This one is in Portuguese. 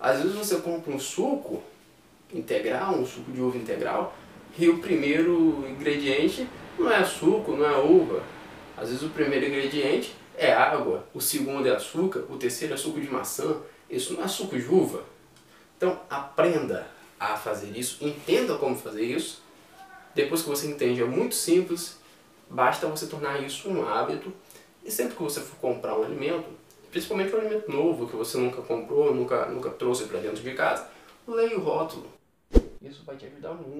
Às vezes você compra um suco integral, um suco de uva integral, e o primeiro ingrediente não é suco, não é uva. Às vezes o primeiro ingrediente é água, o segundo é açúcar, o terceiro é suco de maçã. Isso não é suco de uva. Então aprenda a fazer isso, entenda como fazer isso. Depois que você entende, é muito simples, basta você tornar isso um hábito. E sempre que você for comprar um alimento, principalmente um alimento novo que você nunca comprou, nunca, nunca trouxe para dentro de casa, leia o rótulo. Isso vai te ajudar muito.